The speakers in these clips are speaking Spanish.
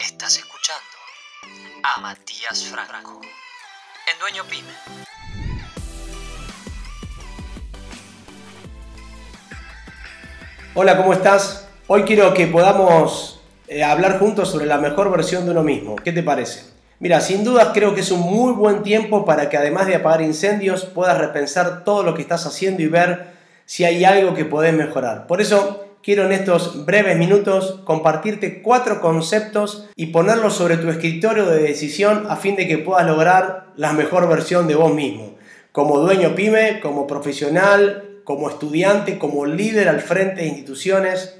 Estás escuchando a Matías Franco en Dueño Pyme. Hola, ¿cómo estás? Hoy quiero que podamos eh, hablar juntos sobre la mejor versión de uno mismo. ¿Qué te parece? Mira, sin dudas creo que es un muy buen tiempo para que además de apagar incendios puedas repensar todo lo que estás haciendo y ver si hay algo que podés mejorar. Por eso quiero en estos breves minutos compartirte cuatro conceptos y ponerlos sobre tu escritorio de decisión a fin de que puedas lograr la mejor versión de vos mismo, como dueño pyme, como profesional, como estudiante, como líder al frente de instituciones.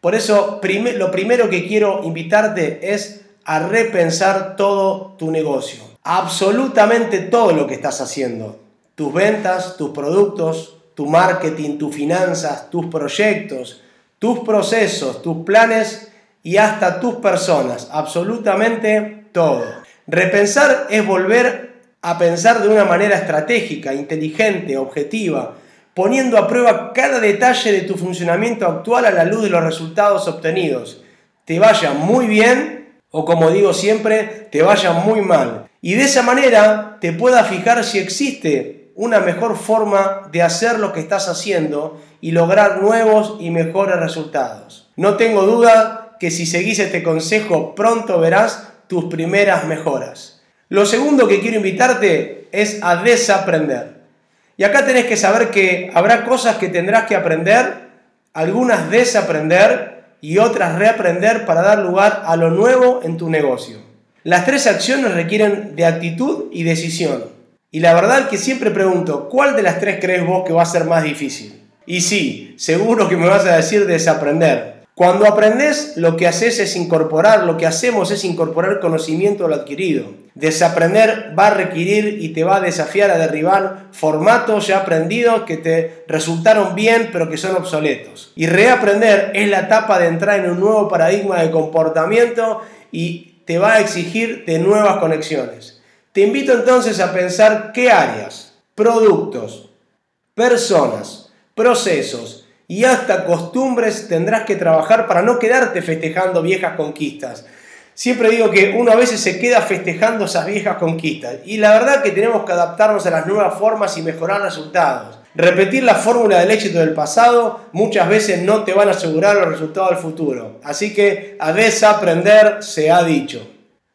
Por eso, lo primero que quiero invitarte es a repensar todo tu negocio, absolutamente todo lo que estás haciendo, tus ventas, tus productos, tu marketing, tus finanzas, tus proyectos, tus procesos, tus planes y hasta tus personas, absolutamente todo. Repensar es volver a pensar de una manera estratégica, inteligente, objetiva, poniendo a prueba cada detalle de tu funcionamiento actual a la luz de los resultados obtenidos. Te vaya muy bien o como digo siempre, te vaya muy mal. Y de esa manera te pueda fijar si existe una mejor forma de hacer lo que estás haciendo y lograr nuevos y mejores resultados. No tengo duda que si seguís este consejo pronto verás tus primeras mejoras. Lo segundo que quiero invitarte es a desaprender. Y acá tenés que saber que habrá cosas que tendrás que aprender, algunas desaprender y otras reaprender para dar lugar a lo nuevo en tu negocio. Las tres acciones requieren de actitud y decisión. Y la verdad que siempre pregunto, ¿cuál de las tres crees vos que va a ser más difícil? Y sí, seguro que me vas a decir desaprender. Cuando aprendes, lo que haces es incorporar, lo que hacemos es incorporar conocimiento a lo adquirido. Desaprender va a requerir y te va a desafiar a derribar formatos ya aprendidos que te resultaron bien pero que son obsoletos. Y reaprender es la etapa de entrar en un nuevo paradigma de comportamiento y te va a exigir de nuevas conexiones. Te invito entonces a pensar qué áreas, productos, personas, procesos y hasta costumbres tendrás que trabajar para no quedarte festejando viejas conquistas. Siempre digo que uno a veces se queda festejando esas viejas conquistas y la verdad que tenemos que adaptarnos a las nuevas formas y mejorar resultados. Repetir la fórmula del éxito del pasado muchas veces no te van a asegurar los resultados del futuro. Así que a desaprender se ha dicho.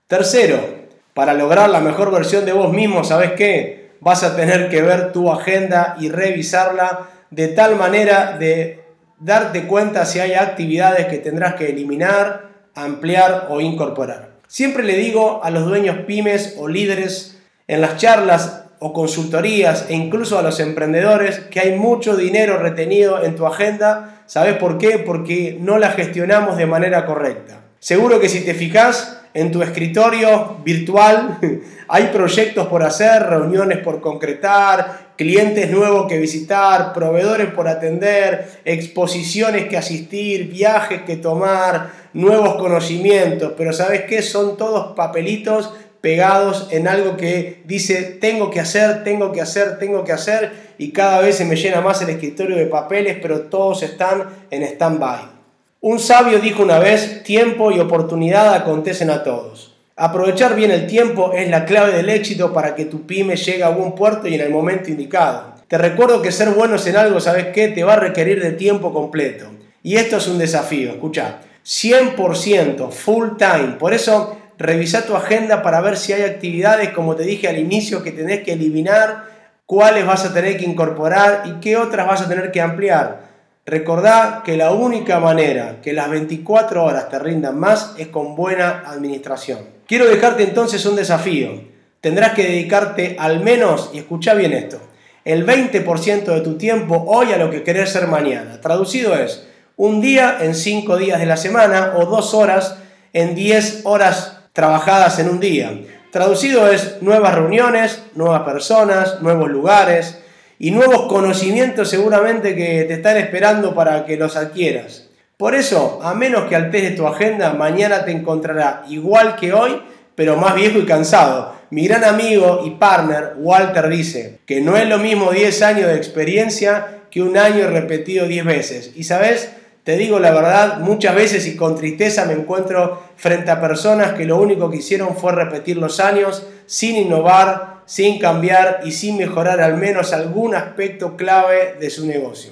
Tercero, para lograr la mejor versión de vos mismo, ¿sabes qué? Vas a tener que ver tu agenda y revisarla de tal manera de darte cuenta si hay actividades que tendrás que eliminar, ampliar o incorporar. Siempre le digo a los dueños pymes o líderes en las charlas o consultorías e incluso a los emprendedores que hay mucho dinero retenido en tu agenda. ¿Sabes por qué? Porque no la gestionamos de manera correcta. Seguro que si te fijas en tu escritorio virtual, hay proyectos por hacer, reuniones por concretar, clientes nuevos que visitar, proveedores por atender, exposiciones que asistir, viajes que tomar, nuevos conocimientos, pero ¿sabes qué? Son todos papelitos pegados en algo que dice tengo que hacer, tengo que hacer, tengo que hacer y cada vez se me llena más el escritorio de papeles, pero todos están en stand-by. Un sabio dijo una vez, tiempo y oportunidad acontecen a todos. Aprovechar bien el tiempo es la clave del éxito para que tu pyme llegue a buen puerto y en el momento indicado. Te recuerdo que ser buenos en algo, ¿sabes qué? Te va a requerir de tiempo completo. Y esto es un desafío, escucha, 100%, full time. Por eso, revisa tu agenda para ver si hay actividades, como te dije al inicio, que tenés que eliminar, cuáles vas a tener que incorporar y qué otras vas a tener que ampliar. Recordá que la única manera que las 24 horas te rindan más es con buena administración. Quiero dejarte entonces un desafío. Tendrás que dedicarte al menos, y escucha bien esto, el 20% de tu tiempo hoy a lo que querés ser mañana. Traducido es un día en 5 días de la semana o dos horas en 10 horas trabajadas en un día. Traducido es nuevas reuniones, nuevas personas, nuevos lugares, y nuevos conocimientos seguramente que te están esperando para que los adquieras. Por eso, a menos que alteres tu agenda, mañana te encontrará igual que hoy, pero más viejo y cansado. Mi gran amigo y partner Walter dice que no es lo mismo 10 años de experiencia que un año repetido 10 veces. Y sabes, Te digo la verdad, muchas veces y con tristeza me encuentro frente a personas que lo único que hicieron fue repetir los años sin innovar, sin cambiar y sin mejorar al menos algún aspecto clave de su negocio.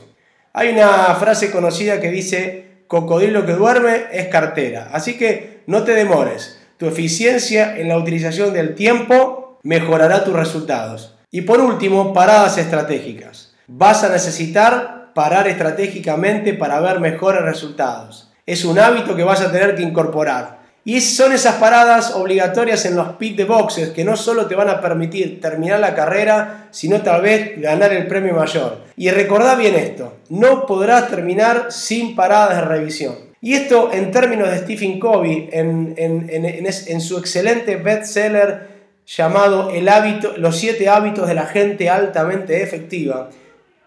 Hay una frase conocida que dice, cocodrilo que duerme es cartera. Así que no te demores. Tu eficiencia en la utilización del tiempo mejorará tus resultados. Y por último, paradas estratégicas. Vas a necesitar parar estratégicamente para ver mejores resultados. Es un hábito que vas a tener que incorporar. Y son esas paradas obligatorias en los pit de boxes que no solo te van a permitir terminar la carrera, sino tal vez ganar el premio mayor. Y recordá bien esto, no podrás terminar sin paradas de revisión. Y esto en términos de Stephen Covey, en, en su excelente bestseller llamado el hábito, Los siete hábitos de la gente altamente efectiva,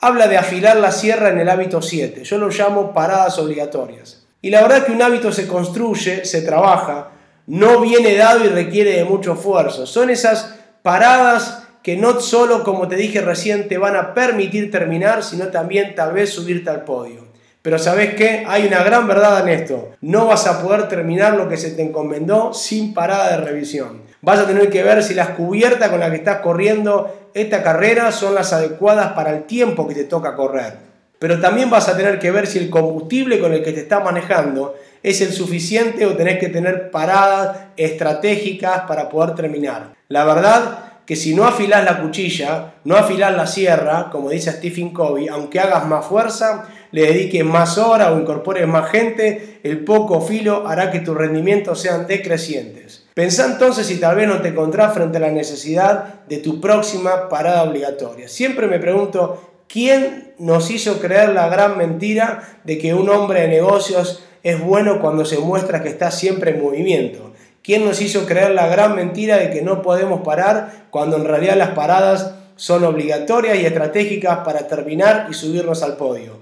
habla de afilar la sierra en el hábito 7. Yo lo llamo paradas obligatorias. Y la verdad que un hábito se construye, se trabaja, no viene dado y requiere de mucho esfuerzo. Son esas paradas que no solo, como te dije recién, te van a permitir terminar, sino también tal vez subirte al podio. Pero ¿sabes qué? Hay una gran verdad en esto. No vas a poder terminar lo que se te encomendó sin parada de revisión. Vas a tener que ver si las cubiertas con las que estás corriendo esta carrera son las adecuadas para el tiempo que te toca correr. Pero también vas a tener que ver si el combustible con el que te estás manejando es el suficiente o tenés que tener paradas estratégicas para poder terminar. La verdad que si no afilás la cuchilla, no afilás la sierra, como dice Stephen Covey, aunque hagas más fuerza, le dediques más horas o incorpores más gente, el poco filo hará que tus rendimientos sean decrecientes. Pensá entonces si tal vez no te encontrás frente a la necesidad de tu próxima parada obligatoria. Siempre me pregunto, ¿quién nos hizo creer la gran mentira de que un hombre de negocios es bueno cuando se muestra que está siempre en movimiento? ¿Quién nos hizo creer la gran mentira de que no podemos parar cuando en realidad las paradas son obligatorias y estratégicas para terminar y subirnos al podio?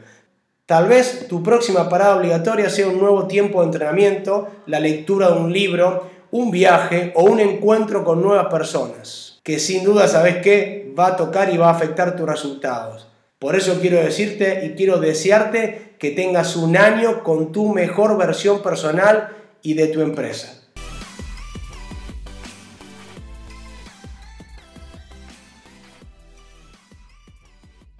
Tal vez tu próxima parada obligatoria sea un nuevo tiempo de entrenamiento, la lectura de un libro, un viaje o un encuentro con nuevas personas, que sin duda sabes que va a tocar y va a afectar tus resultados. Por eso quiero decirte y quiero desearte que tengas un año con tu mejor versión personal y de tu empresa.